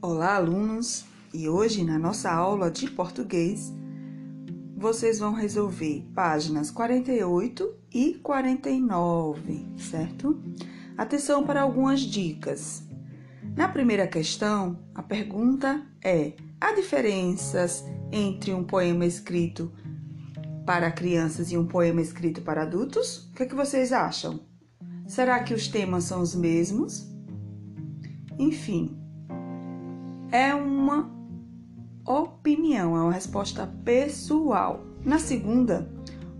Olá, alunos! E hoje, na nossa aula de português, vocês vão resolver páginas 48 e 49, certo? Atenção para algumas dicas. Na primeira questão, a pergunta é: há diferenças entre um poema escrito para crianças e um poema escrito para adultos? O que, é que vocês acham? Será que os temas são os mesmos? Enfim, é uma opinião, é uma resposta pessoal. Na segunda,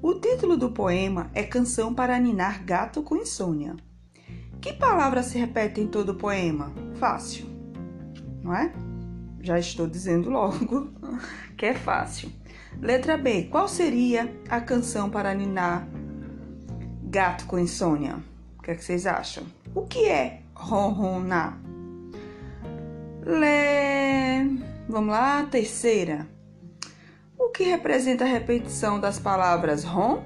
o título do poema é Canção para Ninar Gato com Insônia. Que palavra se repete em todo o poema? Fácil, não é? Já estou dizendo logo que é fácil. Letra B. Qual seria a canção para ninar gato com insônia? O que, é que vocês acham? O que é ronronar? Lé. Vamos lá, terceira. O que representa a repetição das palavras rom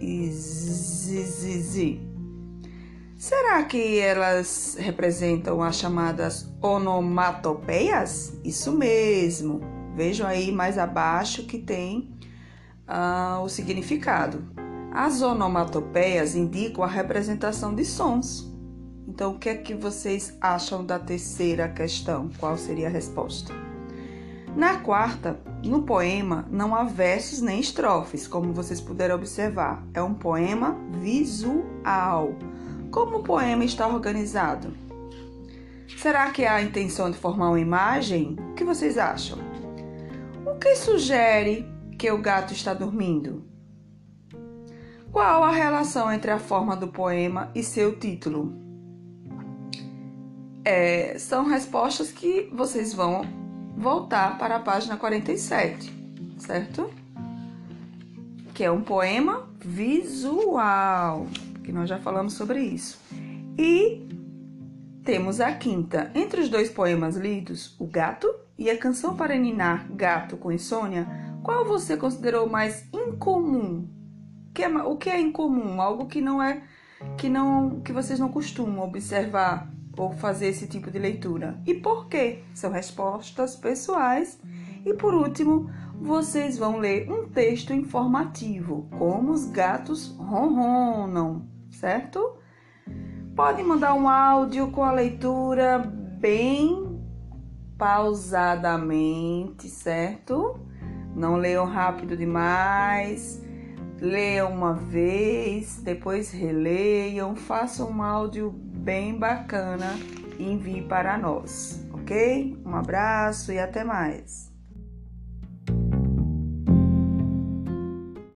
e zizizi? Será que elas representam as chamadas onomatopeias? Isso mesmo. Vejam aí mais abaixo que tem uh, o significado. As onomatopeias indicam a representação de sons. Então, o que é que vocês acham da terceira questão? Qual seria a resposta? Na quarta, no poema não há versos nem estrofes, como vocês puderam observar. É um poema visual. Como o poema está organizado? Será que há a intenção de formar uma imagem? O que vocês acham? O que sugere que o gato está dormindo? Qual a relação entre a forma do poema e seu título? É, são respostas que vocês vão voltar para a página 47, certo? Que é um poema visual, que nós já falamos sobre isso. E temos a quinta. Entre os dois poemas lidos, O Gato e a Canção para Ninar Gato com Insônia, qual você considerou mais incomum? É o que é incomum? Algo que não é que não que vocês não costumam observar ou fazer esse tipo de leitura. E por quê? São respostas pessoais. E por último, vocês vão ler um texto informativo, como os gatos ronronam, certo? Pode mandar um áudio com a leitura bem pausadamente, certo? Não leiam rápido demais. Leiam uma vez, depois releiam, façam um áudio bem bacana envie para nós, ok? Um abraço e até mais.